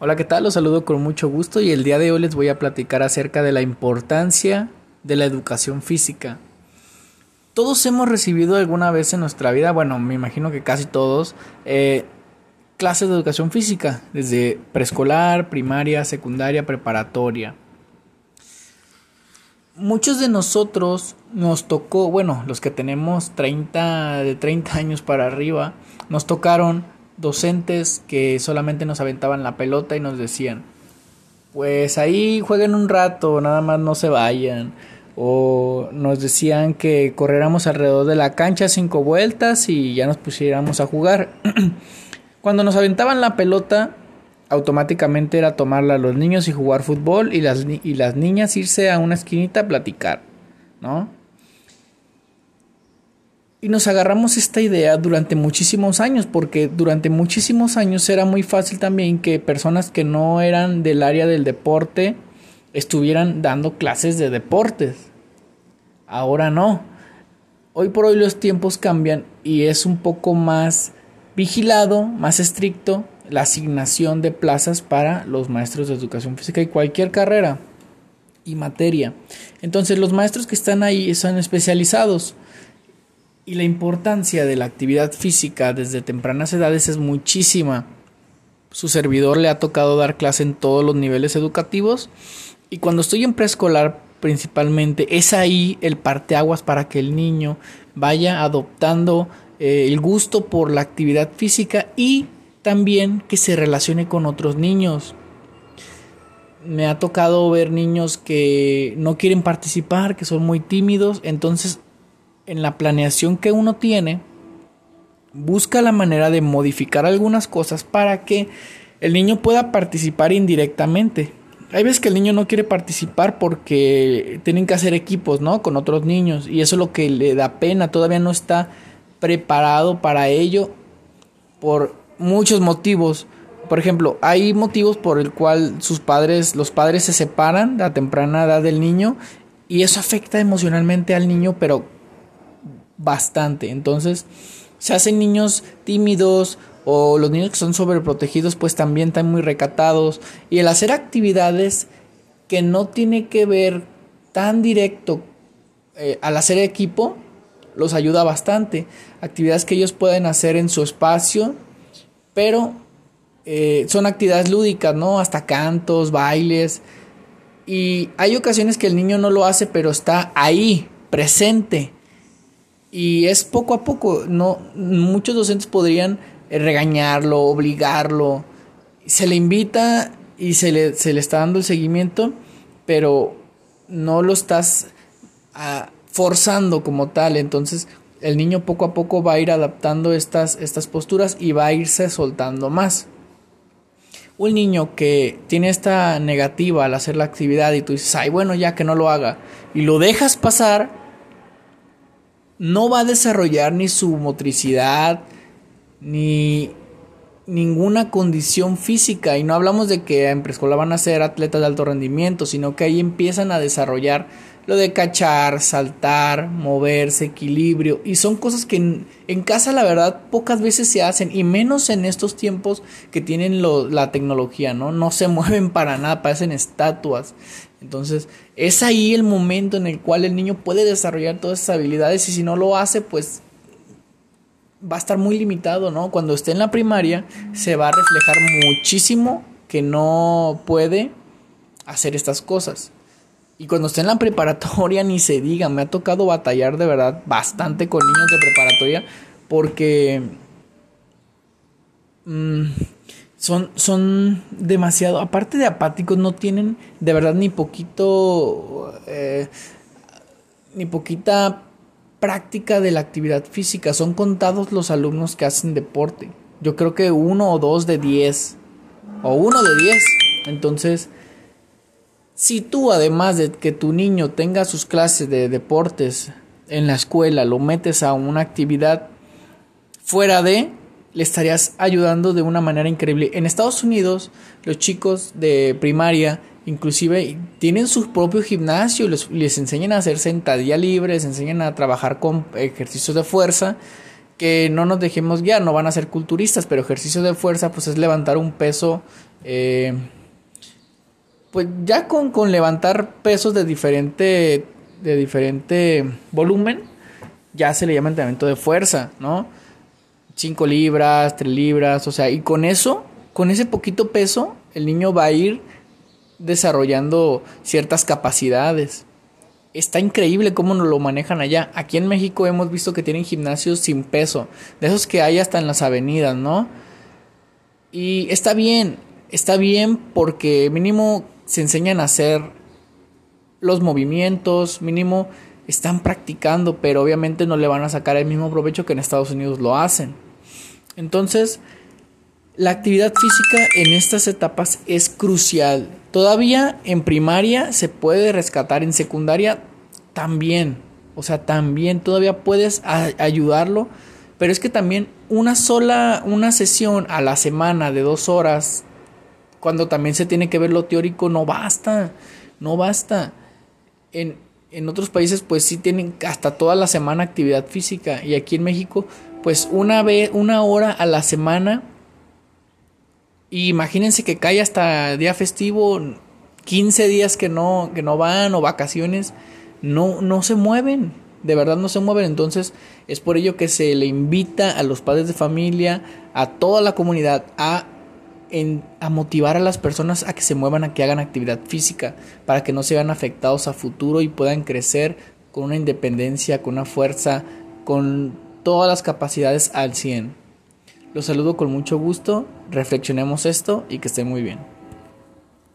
Hola, ¿qué tal? Los saludo con mucho gusto y el día de hoy les voy a platicar acerca de la importancia de la educación física. Todos hemos recibido alguna vez en nuestra vida, bueno, me imagino que casi todos, eh, clases de educación física, desde preescolar, primaria, secundaria, preparatoria. Muchos de nosotros nos tocó, bueno, los que tenemos 30, de 30 años para arriba, nos tocaron docentes que solamente nos aventaban la pelota y nos decían, pues ahí jueguen un rato, nada más no se vayan. O nos decían que corriéramos alrededor de la cancha cinco vueltas y ya nos pusiéramos a jugar. Cuando nos aventaban la pelota, automáticamente era tomarla a los niños y jugar fútbol y las, y las niñas irse a una esquinita a platicar, ¿no? Y nos agarramos esta idea durante muchísimos años, porque durante muchísimos años era muy fácil también que personas que no eran del área del deporte estuvieran dando clases de deportes. Ahora no. Hoy por hoy los tiempos cambian y es un poco más vigilado, más estricto la asignación de plazas para los maestros de educación física y cualquier carrera y materia. Entonces los maestros que están ahí son especializados y la importancia de la actividad física desde tempranas edades es muchísima. Su servidor le ha tocado dar clase en todos los niveles educativos y cuando estoy en preescolar principalmente es ahí el parteaguas para que el niño vaya adoptando eh, el gusto por la actividad física y también que se relacione con otros niños. Me ha tocado ver niños que no quieren participar, que son muy tímidos, entonces en la planeación que uno tiene, busca la manera de modificar algunas cosas para que el niño pueda participar indirectamente. Hay veces que el niño no quiere participar porque tienen que hacer equipos, ¿no? Con otros niños y eso es lo que le da pena, todavía no está preparado para ello por muchos motivos. Por ejemplo, hay motivos por el cual sus padres, los padres se separan a temprana edad del niño y eso afecta emocionalmente al niño, pero bastante. Entonces, se hacen niños tímidos o los niños que son sobreprotegidos pues también están muy recatados. Y el hacer actividades que no tiene que ver tan directo eh, al hacer equipo los ayuda bastante. Actividades que ellos pueden hacer en su espacio pero eh, son actividades lúdicas no hasta cantos bailes. Y hay ocasiones que el niño no lo hace pero está ahí presente y es poco a poco, no muchos docentes podrían eh, regañarlo, obligarlo. Se le invita y se le, se le está dando el seguimiento, pero no lo estás ah, forzando como tal. Entonces el niño poco a poco va a ir adaptando estas, estas posturas y va a irse soltando más. Un niño que tiene esta negativa al hacer la actividad y tú dices, ay, bueno, ya que no lo haga, y lo dejas pasar, no va a desarrollar ni su motricidad, ni ninguna condición física. Y no hablamos de que en preescolar van a ser atletas de alto rendimiento, sino que ahí empiezan a desarrollar lo de cachar, saltar, moverse, equilibrio. Y son cosas que en, casa la verdad pocas veces se hacen. Y menos en estos tiempos que tienen la tecnología, ¿no? No se mueven para nada, parecen estatuas. Entonces es ahí el momento en el cual el niño puede desarrollar todas esas habilidades y si no lo hace pues va a estar muy limitado, ¿no? Cuando esté en la primaria se va a reflejar muchísimo que no puede hacer estas cosas. Y cuando esté en la preparatoria ni se diga, me ha tocado batallar de verdad bastante con niños de preparatoria porque mm, son, son demasiado, aparte de apáticos, no tienen de verdad ni poquito, eh, ni poquita práctica de la actividad física. Son contados los alumnos que hacen deporte. Yo creo que uno o dos de diez, o uno de diez. Entonces, si tú además de que tu niño tenga sus clases de deportes en la escuela, lo metes a una actividad fuera de, le estarías ayudando de una manera increíble. En Estados Unidos, los chicos de primaria inclusive tienen su propio gimnasio, les, les enseñan a hacer sentadilla libre, les enseñan a trabajar con ejercicios de fuerza, que no nos dejemos guiar, no van a ser culturistas, pero ejercicio de fuerza pues es levantar un peso Eh, pues ya con, con, levantar pesos de diferente, de diferente volumen, ya se le llama entrenamiento de fuerza, ¿no? 5 libras, 3 libras, o sea, y con eso, con ese poquito peso, el niño va a ir desarrollando ciertas capacidades. Está increíble cómo nos lo manejan allá. Aquí en México hemos visto que tienen gimnasios sin peso, de esos que hay hasta en las avenidas, ¿no? Y está bien, está bien porque mínimo se enseñan a hacer los movimientos, mínimo están practicando, pero obviamente no le van a sacar el mismo provecho que en Estados Unidos lo hacen. Entonces, la actividad física en estas etapas es crucial. Todavía en primaria se puede rescatar, en secundaria también. O sea, también todavía puedes ayudarlo. Pero es que también una sola, una sesión a la semana de dos horas, cuando también se tiene que ver lo teórico, no basta. No basta. En, en otros países pues sí tienen hasta toda la semana actividad física. Y aquí en México pues una vez, una hora a la semana y imagínense que cae hasta día festivo, 15 días que no, que no van o vacaciones, no, no se mueven, de verdad no se mueven. Entonces es por ello que se le invita a los padres de familia, a toda la comunidad, a, a motivar a las personas a que se muevan, a que hagan actividad física, para que no se vean afectados a futuro y puedan crecer con una independencia, con una fuerza, con todas las capacidades al 100. Los saludo con mucho gusto, reflexionemos esto y que esté muy bien.